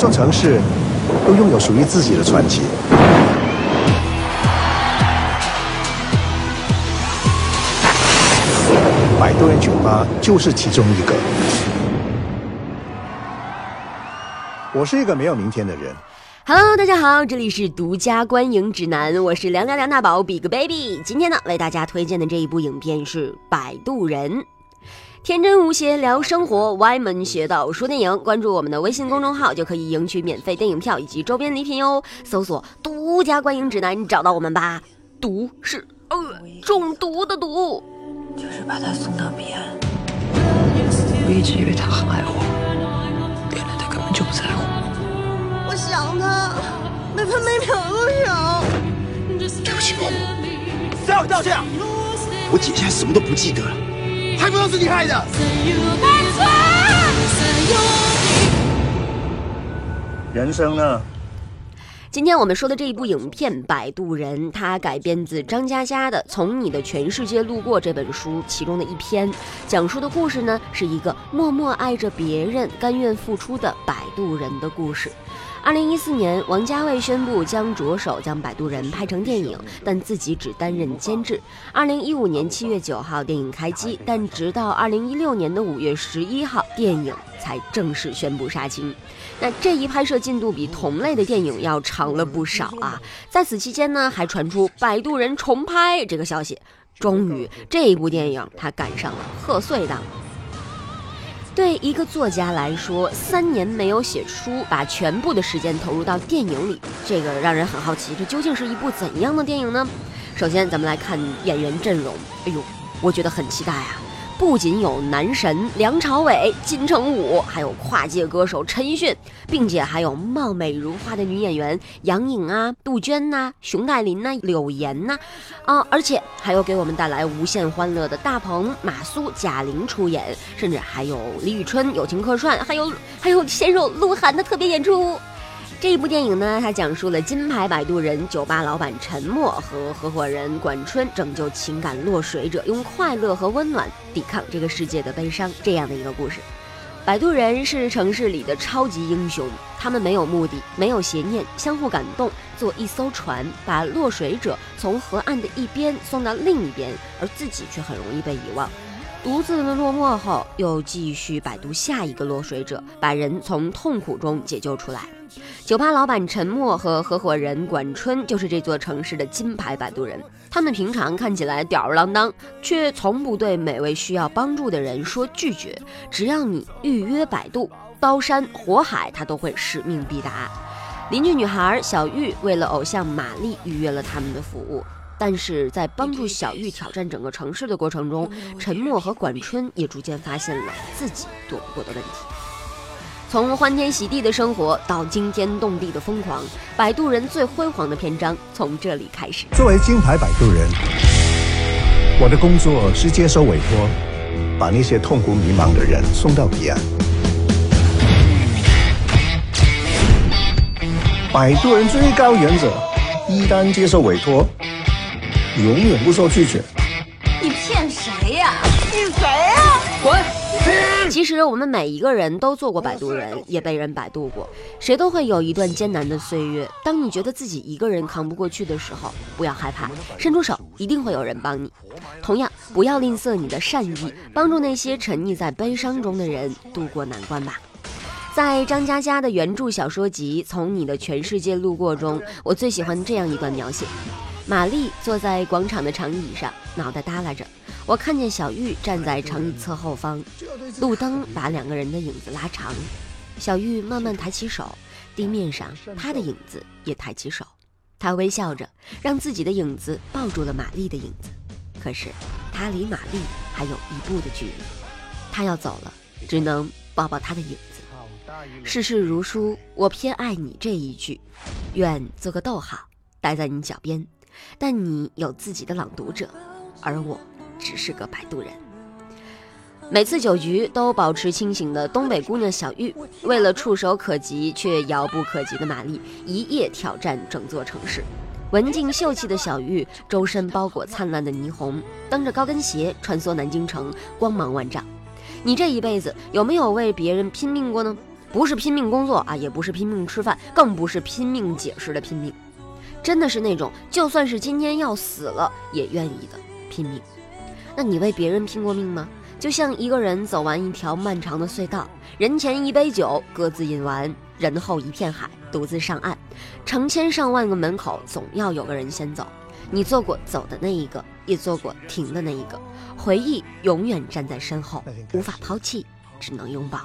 座城市都拥有属于自己的传奇。百度人酒吧就是其中一个。我是一个没有明天的人。Hello，大家好，这里是独家观影指南，我是梁家梁大宝 Big Baby。今天呢，为大家推荐的这一部影片是《摆渡人》。天真无邪聊生活，歪门邪道说电影。关注我们的微信公众号，就可以赢取免费电影票以及周边礼品哟。搜索“独家观影指南”，找到我们吧。毒是呃中毒的毒。就是把他送到彼岸。我一直以为他很爱我，原来他根本就不在乎。我想他，每分每秒都想。对不起，保姆。谁要道歉？我姐现在什么都不记得了，还不都是你害的？人生呢？今天我们说的这一部影片《摆渡人》，它改编自张嘉佳的《从你的全世界路过》这本书其中的一篇，讲述的故事呢，是一个默默爱着别人、甘愿付出的摆渡人的故事。二零一四年，王家卫宣布将着手将《摆渡人》拍成电影，但自己只担任监制。二零一五年七月九号，电影开机，但直到二零一六年的五月十一号，电影才正式宣布杀青。那这一拍摄进度比同类的电影要长了不少啊！在此期间呢，还传出《摆渡人》重拍这个消息。终于，这一部电影他赶上了贺岁档。对一个作家来说，三年没有写书，把全部的时间投入到电影里，这个让人很好奇，这究竟是一部怎样的电影呢？首先，咱们来看演员阵容，哎呦，我觉得很期待啊！不仅有男神梁朝伟、金城武，还有跨界歌手陈奕迅，并且还有貌美如花的女演员杨颖啊、杜鹃呐、熊黛林呐、柳岩呐，啊，而且还有给我们带来无限欢乐的大鹏、马苏、贾玲出演，甚至还有李宇春友情客串，还有还有鲜肉鹿晗的特别演出。这一部电影呢，它讲述了金牌摆渡人、酒吧老板陈默和合伙人管春拯救情感落水者，用快乐和温暖抵抗这个世界的悲伤，这样的一个故事。摆渡人是城市里的超级英雄，他们没有目的，没有邪念，相互感动，坐一艘船，把落水者从河岸的一边送到另一边，而自己却很容易被遗忘。独自的落寞后，又继续摆渡下一个落水者，把人从痛苦中解救出来。酒吧老板陈默和合伙人管春就是这座城市的金牌摆渡人。他们平常看起来吊儿郎当，却从不对每位需要帮助的人说拒绝。只要你预约摆渡，刀山火海，他都会使命必达。邻居女孩小玉为了偶像玛丽预约了他们的服务。但是在帮助小玉挑战整个城市的过程中，陈默和管春也逐渐发现了自己躲不过的问题。从欢天喜地的生活到惊天动地的疯狂，摆渡人最辉煌的篇章从这里开始。作为金牌摆渡人，我的工作是接受委托，把那些痛苦迷茫的人送到彼岸。摆渡人最高原则：一旦接受委托。永远不受拒绝。你骗谁呀？你谁呀？滚！其实我们每一个人都做过摆渡人，也被人摆渡过。谁都会有一段艰难的岁月。当你觉得自己一个人扛不过去的时候，不要害怕，伸出手，一定会有人帮你。同样，不要吝啬你的善意，帮助那些沉溺在悲伤中的人渡过难关吧。在张嘉佳的原著小说集《从你的全世界路过》中，我最喜欢这样一段描写。玛丽坐在广场的长椅上，脑袋耷拉着。我看见小玉站在长椅侧后方，路灯把两个人的影子拉长。小玉慢慢抬起手，地面上她的影子也抬起手。她微笑着，让自己的影子抱住了玛丽的影子。可是，她离玛丽还有一步的距离。她要走了，只能抱抱她的影子。世事如书，我偏爱你这一句，愿做个逗号，待在你脚边。但你有自己的朗读者，而我只是个摆渡人。每次酒局都保持清醒的东北姑娘小玉，为了触手可及却遥不可及的玛丽，一夜挑战整座城市。文静秀气的小玉，周身包裹灿烂的霓虹，蹬着高跟鞋穿梭南京城，光芒万丈。你这一辈子有没有为别人拼命过呢？不是拼命工作啊，也不是拼命吃饭，更不是拼命解释的拼命，真的是那种就算是今天要死了也愿意的拼命。那你为别人拼过命吗？就像一个人走完一条漫长的隧道，人前一杯酒，各自饮完，人后一片海，独自上岸。成千上万个门口，总要有个人先走。你做过走的那一个，也做过停的那一个。回忆永远站在身后，无法抛弃，只能拥抱。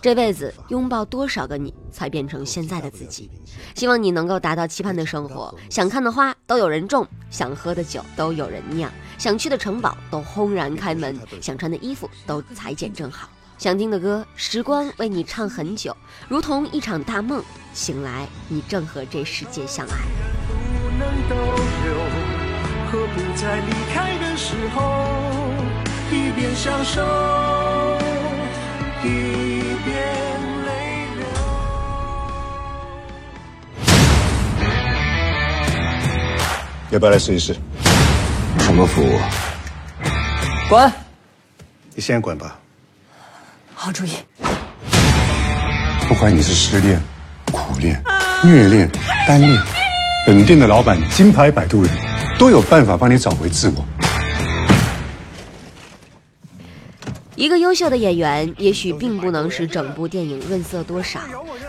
这辈子拥抱多少个你，才变成现在的自己？希望你能够达到期盼的生活，想看的花都有人种，想喝的酒都有人酿，想去的城堡都轰然开门，想穿的衣服都裁剪正好，想听的歌，时光为你唱很久，如同一场大梦，醒来你正和这世界相爱。何不在离开的时候，一边享受，一要不要来试一试？什么服务？滚！你先滚吧。好主意。不管你是失恋、苦恋、虐恋、单恋，本店的老板金牌摆渡人都有办法帮你找回自我。一个优秀的演员，也许并不能使整部电影润色多少，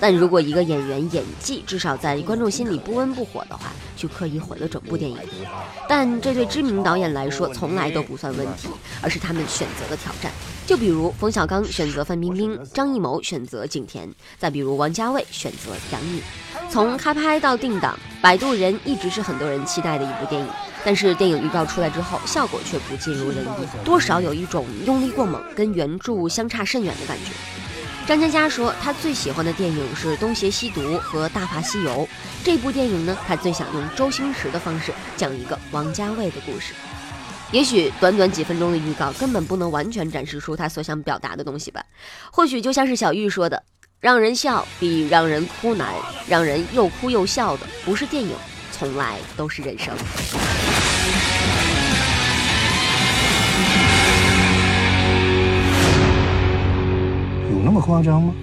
但如果一个演员演技至少在观众心里不温不火的话，就刻意毁了整部电影。但这对知名导演来说，从来都不算问题，而是他们选择的挑战。就比如冯小刚选择范冰冰，张艺谋选择景甜，再比如王家卫选择杨颖。从开拍到定档，《摆渡人》一直是很多人期待的一部电影。但是电影预告出来之后，效果却不尽如人意，多少有一种用力过猛，跟原著相差甚远的感觉。张嘉佳说，他最喜欢的电影是《东邪西毒》和《大话西游》。这部电影呢，他最想用周星驰的方式讲一个王家卫的故事。也许短短几分钟的预告根本不能完全展示出他所想表达的东西吧。或许就像是小玉说的，让人笑比让人哭难，让人又哭又笑的不是电影。从来都是人生。有那么夸张吗？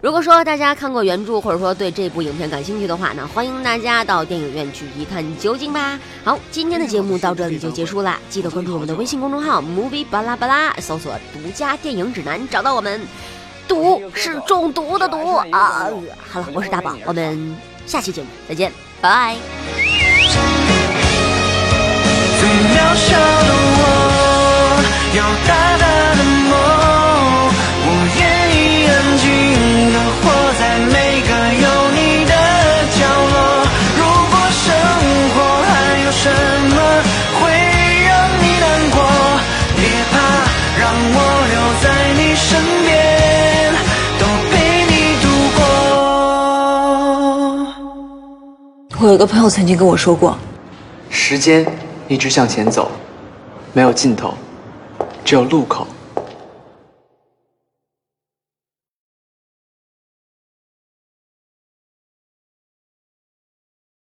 如果说大家看过原著，或者说对这部影片感兴趣的话，那欢迎大家到电影院去一探究竟吧。好，今天的节目到这里就结束了，记得关注我们的微信公众号 movie 巴拉巴拉，搜索“独家电影指南”，找到我们。毒是中毒的毒啊！好了，我是大宝，我们下期节目再见，拜。我有个朋友曾经跟我说过，时间一直向前走，没有尽头，只有路口。